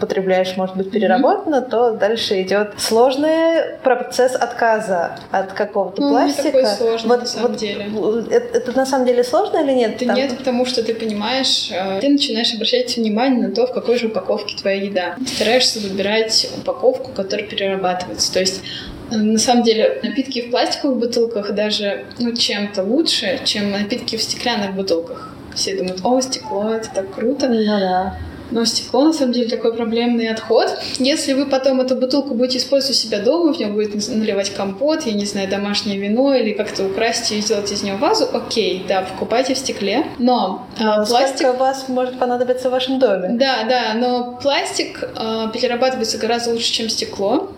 A: потребляешь, может быть переработано, mm-hmm. то дальше идет сложный процесс отказа от какого-то
F: ну,
A: пластика.
F: Не такой сложный, вот, на самом вот, деле.
A: Это, это на самом деле сложно или нет?
F: Да Там... нет, потому что ты понимаешь, э, ты начинаешь обращать внимание на то, в какой же упаковке твоя еда. Стараешься выбирать упаковку, которая перерабатывается. То есть на самом деле, напитки в пластиковых бутылках даже ну, чем-то лучше, чем напитки в стеклянных бутылках. Все думают, о, стекло, это так круто.
A: Ну да.
F: Но стекло, на самом деле, такой проблемный отход. Если вы потом эту бутылку будете использовать у себя дома, в нее будете наливать компот, я не знаю, домашнее вино или как-то украсть и сделать из нее вазу, окей, да, покупайте в стекле. Но
A: а, пластик... у вас может понадобиться в вашем доме.
F: Да, да, но пластик а, перерабатывается гораздо лучше, чем стекло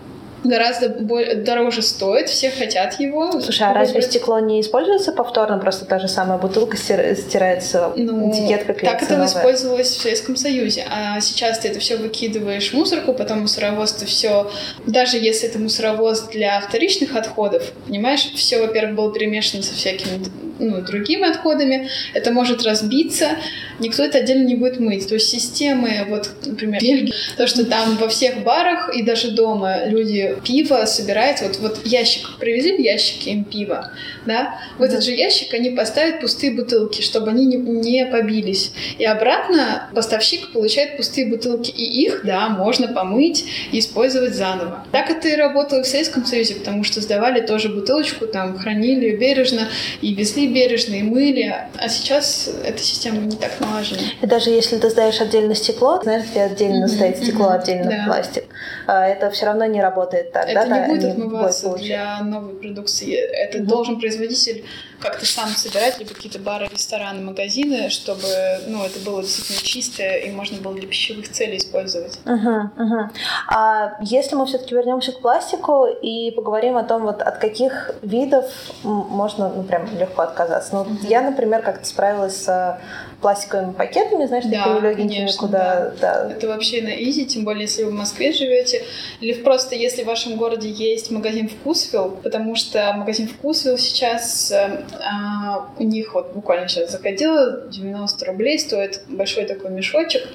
F: гораздо дороже стоит, все хотят его.
A: Слушай, а разве стекло не используется повторно? Просто та же самая бутылка стирается, ну, этикетка
F: Так это использовалось в Советском Союзе. А сейчас ты это все выкидываешь в мусорку, потом мусоровоз ты все, даже если это мусоровоз для вторичных отходов, понимаешь, все, во-первых, было перемешано со всякими ну, другими отходами, это может разбиться, никто это отдельно не будет мыть. То есть системы, вот, например, Бельгия, то, что там во всех барах и даже дома люди пиво собирают, вот, вот ящик, привезли в ящике им пиво, да, в этот же ящик они поставят пустые бутылки, чтобы они не, не побились. И обратно поставщик получает пустые бутылки, и их, да, можно помыть и использовать заново. Так это и работало в Советском Союзе, потому что сдавали тоже бутылочку, там, хранили бережно, и везли бережно, и мыли, а сейчас эта система не так налажена.
A: И даже если ты сдаешь отдельно стекло, знаешь, где отдельно mm-hmm, стоит стекло, mm-hmm, отдельно да. пластик, это все равно не работает так,
F: это
A: да?
F: не будет отмываться для новой продукции. Это mm-hmm. должен производитель как-то сам собирать, либо какие-то бары, рестораны, магазины, чтобы ну, это было действительно чистое и можно было для пищевых целей использовать.
A: Uh-huh, uh-huh. А если мы все-таки вернемся к пластику и поговорим о том, вот от каких видов можно ну, прям легко отказаться. Ну, uh-huh. я, например, как-то справилась с пластиковыми пакетами, знаешь, да, такими легенькими, конечно, куда...
F: Да. да. Это вообще на изи, тем более, если вы в Москве живете, или просто если в вашем городе есть магазин Вкусвилл, потому что магазин Вкусвилл сейчас, э, а, у них вот буквально сейчас заходила, 90 рублей стоит большой такой мешочек,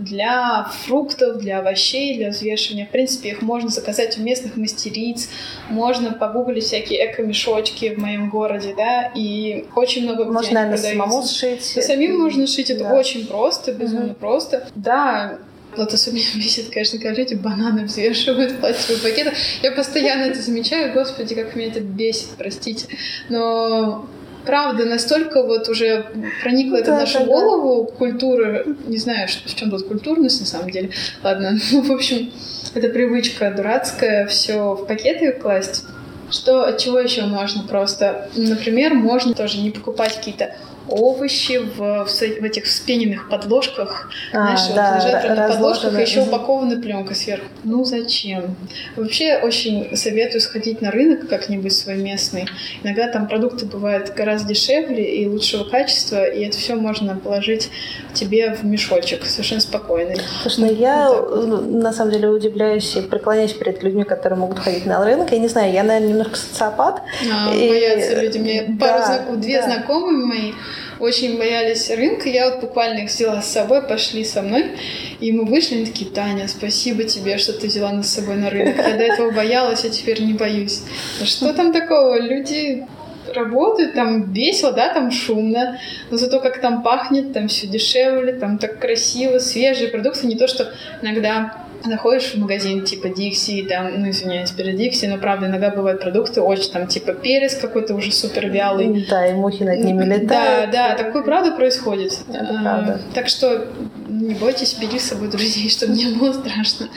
F: для фруктов, для овощей, для взвешивания. В принципе, их можно заказать у местных мастериц, можно погуглить всякие эко-мешочки в моем городе, да, и очень много
A: где Можно, наверное, продаются. самому сшить.
F: Да, самим можно шить, это да. очень просто, безумно угу. просто. Да, вот особенно бесит, конечно, когда люди бананы взвешивают в пластиковые пакеты. Я постоянно это замечаю, господи, как меня это бесит, простите. Но правда настолько вот уже проникла это да, в нашу да, голову, да. культура, не знаю, в чем тут культурность на самом деле. Ладно, ну, в общем, это привычка дурацкая, все в пакеты класть. Что, от чего еще можно просто? Например, можно тоже не покупать какие-то овощи в, в, в этих вспененных подложках. А, знаешь, да, вот лежат на подложках, и еще упакованы пленкой сверху. Ну зачем? Вообще очень советую сходить на рынок как-нибудь свой местный. Иногда там продукты бывают гораздо дешевле и лучшего качества, и это все можно положить тебе в мешочек совершенно спокойно.
G: Слушай, ну я вот на самом деле удивляюсь и преклоняюсь перед людьми, которые могут ходить на рынок. Я не знаю, я, наверное, немножко социопат.
F: А, и... Боятся люди. Мне да, пару знаком... две да. знакомые мои очень боялись рынка. Я вот буквально их взяла с собой, пошли со мной, и мы вышли, они такие, Таня, спасибо тебе, что ты взяла нас с собой на рынок. Я до этого боялась, а теперь не боюсь. Что там такого? Люди работают, там весело, да, там шумно, но зато как там пахнет, там все дешевле, там так красиво, свежие продукты, не то, что иногда заходишь в магазин типа Дикси, там, ну, извиняюсь, перед Дикси, но, правда, иногда бывают продукты очень, там, типа перец какой-то уже супер вялый.
G: Да, и мухи над ними летают.
F: Да, да, такое, правда, происходит.
G: Это а, правда.
F: Так что не бойтесь, бери с собой друзей, чтобы не было страшно.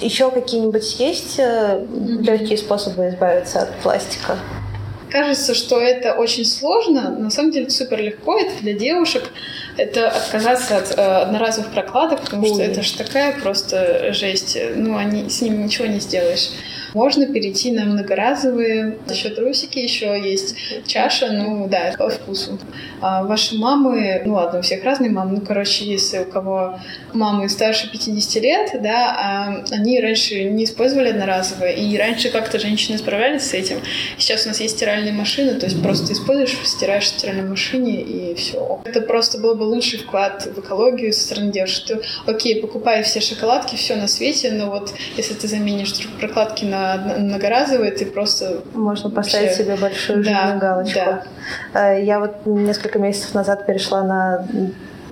G: Еще какие-нибудь есть mm-hmm. легкие способы избавиться от пластика?
F: Кажется, что это очень сложно, на самом деле супер легко, это для девушек это отказаться от э, одноразовых прокладок, потому Ой. что это же такая просто жесть. Ну, они, с ними ничего не сделаешь. Можно перейти на многоразовые, еще трусики, еще есть чаша, ну да, по вкусу. А ваши мамы, ну ладно, у всех разные мамы, ну короче, если у кого мамы старше 50 лет, да, а они раньше не использовали одноразовые, и раньше как-то женщины справлялись с этим. Сейчас у нас есть стиральные машины, то есть просто используешь, стираешь в стиральной машине, и все. Это просто был бы лучший вклад в экологию со стороны девушек. Что, окей, покупай все шоколадки, все на свете, но вот если ты заменишь прокладки на многоразовые, ты просто...
G: Можно поставить вообще... себе большую да, галочку. Да. Э, я вот несколько месяцев назад перешла на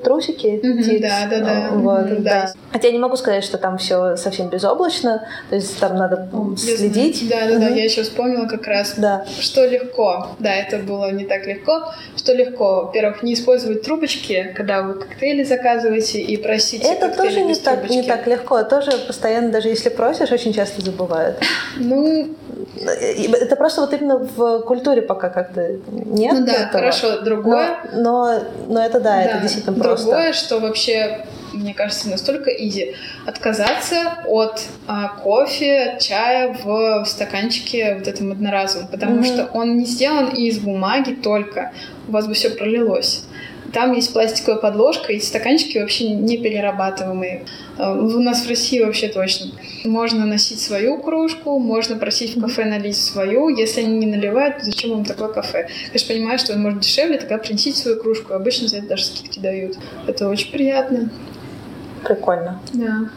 G: трусики.
F: Mm-hmm, да, да, да.
G: Вот, mm-hmm, да. да. Хотя я не могу сказать, что там все совсем безоблачно, то есть там надо Без... следить.
F: Да, да, mm-hmm. да, я еще вспомнила как раз,
G: да.
F: что легко. Да, это было не так легко. Что легко, во-первых, не использовать трубочки, когда вы коктейли заказываете и просите
G: Это тоже не так, не так легко, тоже постоянно, даже если просишь, очень часто забывают.
F: Ну,
G: это просто вот именно в культуре пока как-то нет.
F: Ну да, этого. хорошо, другое.
G: Но, но, но это да, да, это действительно просто.
F: Другое, что вообще мне кажется, настолько изи. Отказаться от а, кофе, чая в, в стаканчике вот этом одноразовом, потому mm-hmm. что он не сделан из бумаги только. У вас бы все пролилось. Там есть пластиковая подложка, и стаканчики вообще не перерабатываемые. Э, у нас в России вообще точно. Можно носить свою кружку, можно просить в кафе налить свою. Если они не наливают, то зачем вам такое кафе? Конечно, понимаю, что он может дешевле, тогда принесите свою кружку. Обычно за это даже скидки дают. Это очень приятно.
G: Прикольно.
F: Да.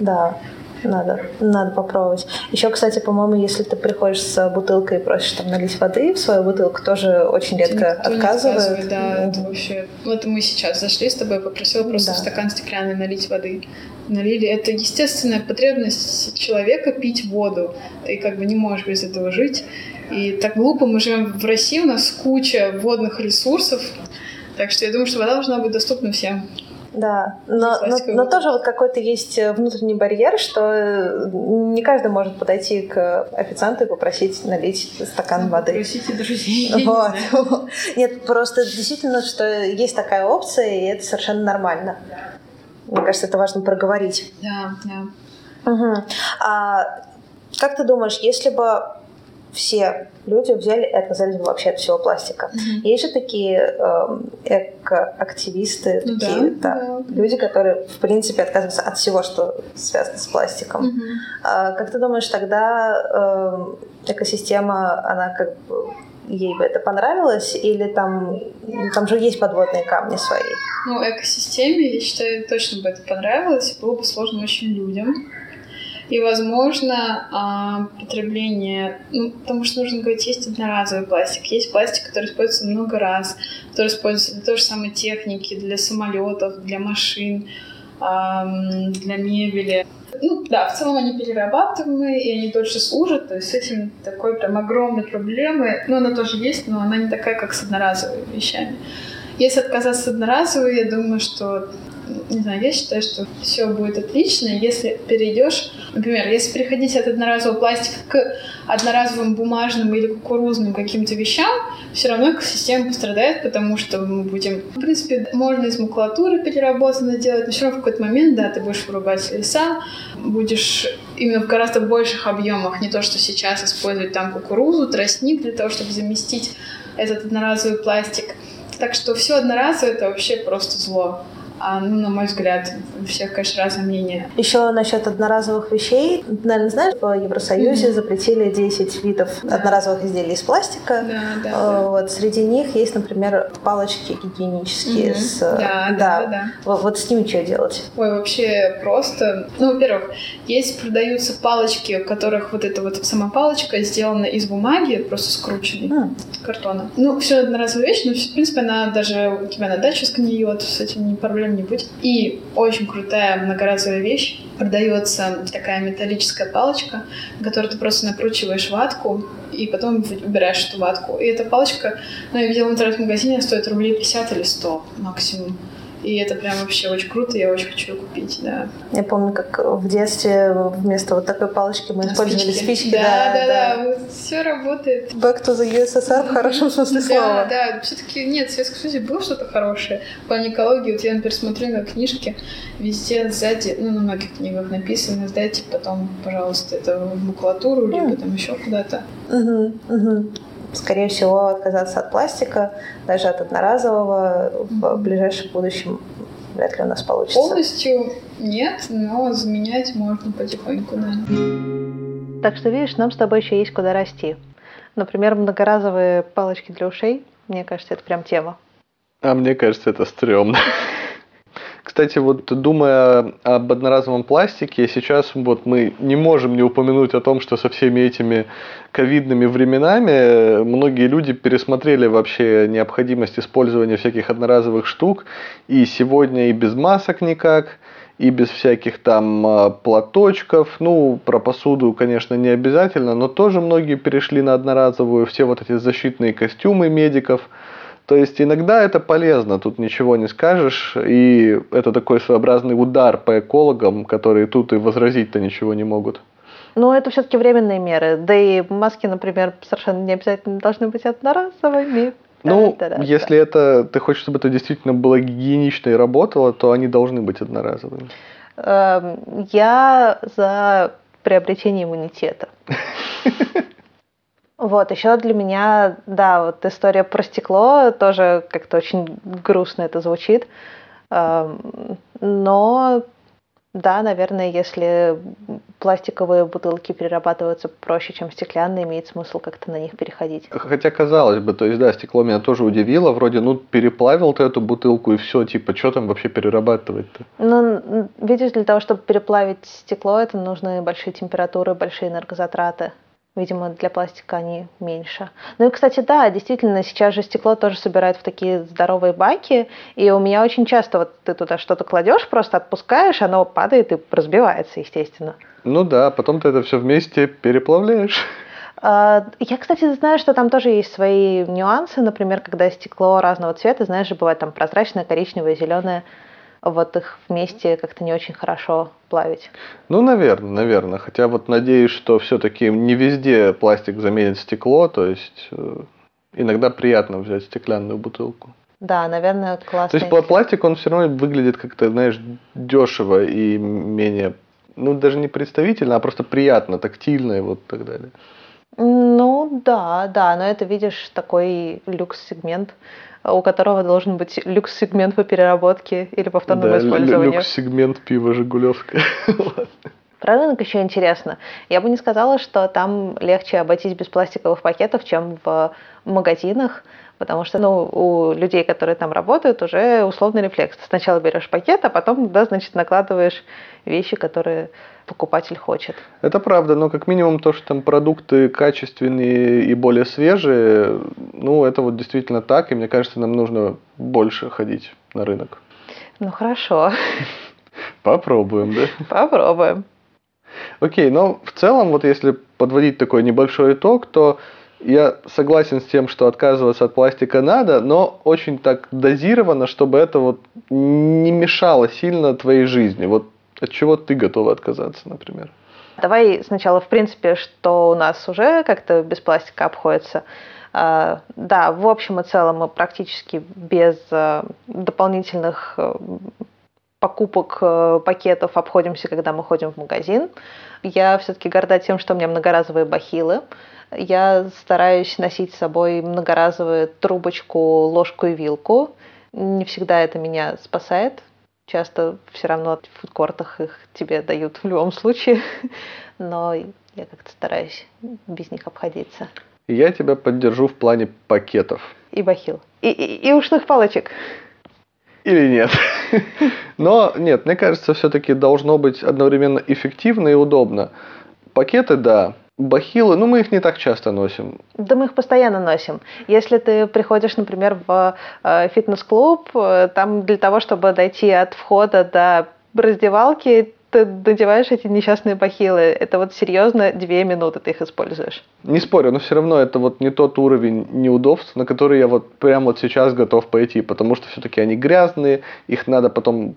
G: Да. Надо, надо попробовать. Еще, кстати, по-моему, если ты приходишь с бутылкой и просишь там налить воды в свою бутылку, тоже очень редко Никто отказывают.
F: Не да, mm-hmm. это вообще. Вот мы сейчас зашли с тобой, попросила просто да. в стакан стеклянный налить воды. Налили. Это естественная потребность человека пить воду. Ты как бы не можешь без этого жить. И так глупо, мы живем в России, у нас куча водных ресурсов, так что я думаю, что вода должна быть доступна всем.
G: Да, но, но, но тоже вот какой-то есть э, внутренний барьер, что э, не каждый может подойти к официанту и попросить налить стакан воды.
F: Попросите друзей.
G: Вот. Не Нет, просто действительно, что есть такая опция, и это совершенно нормально. Мне кажется, это важно проговорить.
F: Да, да.
G: Угу. А как ты думаешь, если бы все люди взяли и отказались бы вообще от всего пластика. Mm-hmm. Есть же такие э, эко-активисты, ну, такие да, да, да. люди, которые, в принципе, отказываются от всего, что связано с пластиком. Mm-hmm. А, как ты думаешь, тогда э, экосистема, она как бы ей бы это понравилось, или там, там же есть подводные камни свои?
F: Ну, экосистеме, я считаю, точно бы это понравилось, было бы сложно очень людям. И, возможно, а, потребление, ну, потому что нужно говорить, есть одноразовый пластик, есть пластик, который используется много раз, который используется для той же самой техники, для самолетов, для машин, для мебели. Ну, да, в целом они перерабатываемые, и они дольше служат, то есть с этим такой прям огромной проблемы. Ну, она тоже есть, но она не такая, как с одноразовыми вещами. Если отказаться от одноразовой, я думаю, что не знаю, я считаю, что все будет отлично, если перейдешь, например, если переходить от одноразового пластика к одноразовым бумажным или кукурузным каким-то вещам, все равно экосистема пострадает, потому что мы будем... В принципе, можно из макулатуры переработанно делать, но все равно в какой-то момент, да, ты будешь вырубать леса, будешь именно в гораздо больших объемах, не то, что сейчас использовать там кукурузу, тростник для того, чтобы заместить этот одноразовый пластик. Так что все одноразовое — это вообще просто зло. А, ну, на мой взгляд, у всех, конечно, разное мнение.
A: Еще насчет одноразовых вещей. Наверное, знаешь, в Евросоюзе mm-hmm. запретили 10 видов да. одноразовых изделий из пластика.
F: Да, да,
A: да. Вот среди них есть, например, палочки гигиенические.
F: Mm-hmm.
A: С,
F: да, да, да, да.
A: Вот, вот с ними что делать?
F: Ой, вообще просто... Ну, во-первых, есть, продаются палочки, у которых вот эта вот сама палочка сделана из бумаги, просто скрученной, mm. картона. Ну, все одноразовая вещь, но, в принципе, она даже у тебя на даче сгниет, с этим не проблема проблем-нибудь. И очень крутая многоразовая вещь. Продается такая металлическая палочка, на которую ты просто накручиваешь ватку, и потом убираешь эту ватку. И эта палочка, ну, я видела в интернет-магазине, стоит рублей 50 или 100 максимум. И это прям вообще очень круто, я очень хочу купить, да.
A: Я помню, как в детстве вместо вот такой палочки мы использовали спички. спички
F: да, да, да, да. все работает.
A: Back to the USSR в хорошем смысле слова.
F: Да, да, все-таки нет, в Советском Союзе было что-то хорошее. В плане экологии, вот я, например, смотрю на книжки, везде сзади, ну, на многих книгах написано, сдайте потом, пожалуйста, это в макулатуру, либо там еще куда-то.
A: Угу, угу скорее всего, отказаться от пластика, даже от одноразового в ближайшем будущем вряд ли у нас получится.
F: Полностью нет, но заменять можно потихоньку, да.
A: Так что, видишь, нам с тобой еще есть куда расти. Например, многоразовые палочки для ушей. Мне кажется, это прям тема.
B: А мне кажется, это стрёмно. Кстати, вот думая об одноразовом пластике, сейчас вот мы не можем не упомянуть о том, что со всеми этими ковидными временами многие люди пересмотрели вообще необходимость использования всяких одноразовых штук. И сегодня и без масок никак, и без всяких там а, платочков. Ну, про посуду, конечно, не обязательно, но тоже многие перешли на одноразовую. Все вот эти защитные костюмы медиков – то есть иногда это полезно, тут ничего не скажешь, и это такой своеобразный удар по экологам, которые тут и возразить-то ничего не могут.
A: Но это все-таки временные меры. Да и маски, например, совершенно не обязательно должны быть одноразовыми.
B: Ну, да, да, если да. это ты хочешь, чтобы это действительно было гигиенично и работало, то они должны быть одноразовыми.
A: Эм, я за приобретение иммунитета. Вот, еще для меня, да, вот история про стекло тоже как-то очень грустно это звучит. Эм, но, да, наверное, если пластиковые бутылки перерабатываются проще, чем стеклянные, имеет смысл как-то на них переходить.
B: Хотя, казалось бы, то есть, да, стекло меня тоже удивило. Вроде, ну, переплавил ты эту бутылку и все, типа, что там вообще перерабатывать-то?
A: Ну, видишь, для того, чтобы переплавить стекло, это нужны большие температуры, большие энергозатраты. Видимо, для пластика они меньше. Ну и, кстати, да, действительно, сейчас же стекло тоже собирают в такие здоровые баки, и у меня очень часто вот ты туда что-то кладешь, просто отпускаешь, оно падает и разбивается, естественно.
B: Ну да, потом ты это все вместе переплавляешь.
A: А, я, кстати, знаю, что там тоже есть свои нюансы. Например, когда стекло разного цвета, знаешь же, бывает там прозрачное, коричневое, зеленое вот их вместе как-то не очень хорошо плавить.
B: Ну, наверное, наверное. Хотя вот надеюсь, что все-таки не везде пластик заменит стекло, то есть э, иногда приятно взять стеклянную бутылку.
A: Да, наверное, классно.
B: То есть пластик, он все равно выглядит как-то, знаешь, дешево и менее, ну, даже не представительно, а просто приятно, тактильно и вот так далее.
A: Ну, да, да, но это, видишь, такой люкс-сегмент у которого должен быть люкс-сегмент по переработке или повторному да, использованию.
B: люкс-сегмент пива «Жигулевская».
A: Про рынок еще интересно. Я бы не сказала, что там легче обойтись без пластиковых пакетов, чем в магазинах, потому что ну, у людей, которые там работают, уже условный рефлекс. Ты сначала берешь пакет, а потом, да, значит, накладываешь вещи, которые покупатель хочет.
B: Это правда, но как минимум то, что там продукты качественные и более свежие, ну, это вот действительно так, и мне кажется, нам нужно больше ходить на рынок.
A: Ну, хорошо.
B: Попробуем, да?
A: Попробуем.
B: Окей, но в целом, вот если подводить такой небольшой итог, то я согласен с тем, что отказываться от пластика надо, но очень так дозированно, чтобы это вот не мешало сильно твоей жизни. Вот от чего ты готова отказаться, например?
A: Давай сначала, в принципе, что у нас уже как-то без пластика обходится. А, да, в общем и целом мы практически без а, дополнительных э, покупок э, пакетов обходимся, когда мы ходим в магазин. Я все-таки горда тем, что у меня многоразовые бахилы. Я стараюсь носить с собой многоразовую трубочку, ложку и вилку. Не всегда это меня спасает. Часто все равно в фудкортах их тебе дают в любом случае. Но я как-то стараюсь без них обходиться.
B: Я тебя поддержу в плане пакетов.
A: И бахил. И, и, и ушных палочек.
B: Или нет. Но нет, мне кажется, все-таки должно быть одновременно эффективно и удобно. Пакеты, да, Бахилы, ну мы их не так часто носим.
A: Да мы их постоянно носим. Если ты приходишь, например, в э, фитнес-клуб, э, там для того, чтобы дойти от входа до раздевалки, ты надеваешь эти несчастные бахилы. Это вот серьезно две минуты ты их используешь.
B: Не спорю, но все равно это вот не тот уровень неудобств, на который я вот прямо вот сейчас готов пойти, потому что все-таки они грязные, их надо потом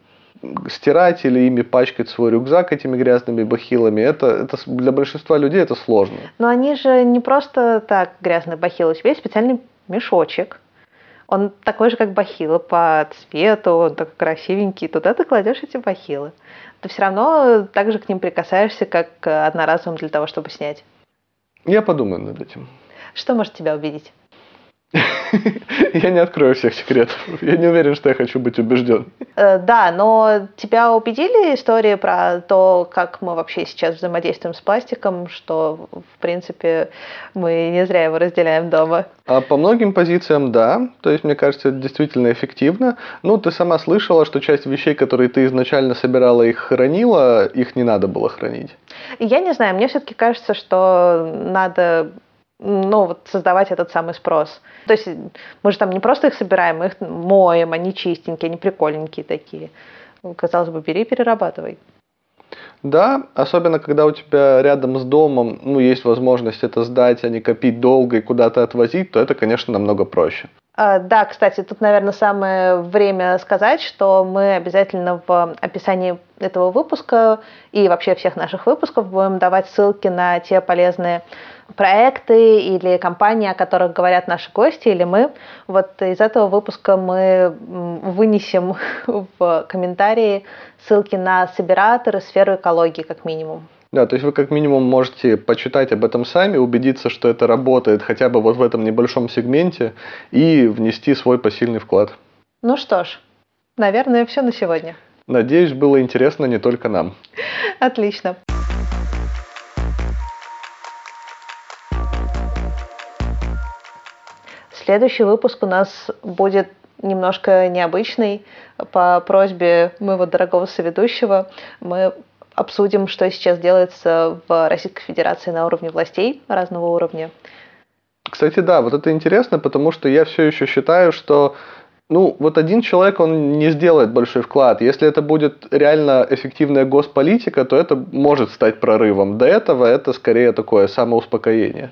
B: стирать или ими пачкать свой рюкзак этими грязными бахилами, это, это для большинства людей это сложно.
A: Но они же не просто так грязные бахилы. У тебя есть специальный мешочек. Он такой же, как бахилы по цвету, он такой красивенький. Туда ты кладешь эти бахилы. Ты все равно также к ним прикасаешься, как к одноразовым для того, чтобы снять.
B: Я подумаю над этим.
A: Что может тебя убедить?
B: Я не открою всех секретов. Я не уверен, что я хочу быть убежден.
A: Э, да, но тебя убедили истории про то, как мы вообще сейчас взаимодействуем с пластиком, что, в принципе, мы не зря его разделяем дома?
B: А по многим позициям да. То есть, мне кажется, это действительно эффективно. Ну, ты сама слышала, что часть вещей, которые ты изначально собирала и хранила, их не надо было хранить.
A: Я не знаю, мне все-таки кажется, что надо ну, вот создавать этот самый спрос. То есть мы же там не просто их собираем, мы их моем, они чистенькие, они прикольненькие такие. Казалось бы, бери перерабатывай.
B: Да, особенно когда у тебя рядом с домом ну, есть возможность это сдать, а не копить долго и куда-то отвозить, то это, конечно, намного проще.
A: А, да, кстати, тут, наверное, самое время сказать, что мы обязательно в описании этого выпуска и вообще всех наших выпусков будем давать ссылки на те полезные проекты или компании, о которых говорят наши гости или мы. Вот из этого выпуска мы вынесем в комментарии ссылки на собираторы, сферу экологии как минимум.
B: Да, то есть вы как минимум можете почитать об этом сами, убедиться, что это работает хотя бы вот в этом небольшом сегменте и внести свой посильный вклад.
A: Ну что ж, наверное, все на сегодня.
B: Надеюсь, было интересно не только нам.
A: Отлично. Следующий выпуск у нас будет немножко необычный. По просьбе моего дорогого соведущего мы обсудим, что сейчас делается в Российской Федерации на уровне властей разного уровня.
B: Кстати, да, вот это интересно, потому что я все еще считаю, что ну, вот один человек, он не сделает большой вклад. Если это будет реально эффективная госполитика, то это может стать прорывом. До этого это скорее такое самоуспокоение.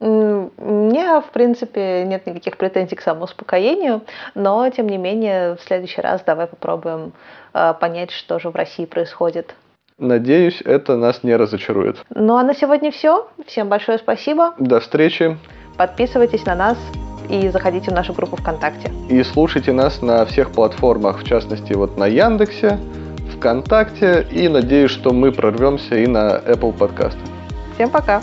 A: Мне, в принципе, нет никаких претензий к самоуспокоению, но, тем не менее, в следующий раз давай попробуем э, понять, что же в России происходит.
B: Надеюсь, это нас не разочарует.
A: Ну а на сегодня все. Всем большое спасибо.
B: До встречи.
A: Подписывайтесь на нас и заходите в нашу группу ВКонтакте.
B: И слушайте нас на всех платформах, в частности, вот на Яндексе, ВКонтакте, и надеюсь, что мы прорвемся и на Apple подкасты.
A: Всем пока!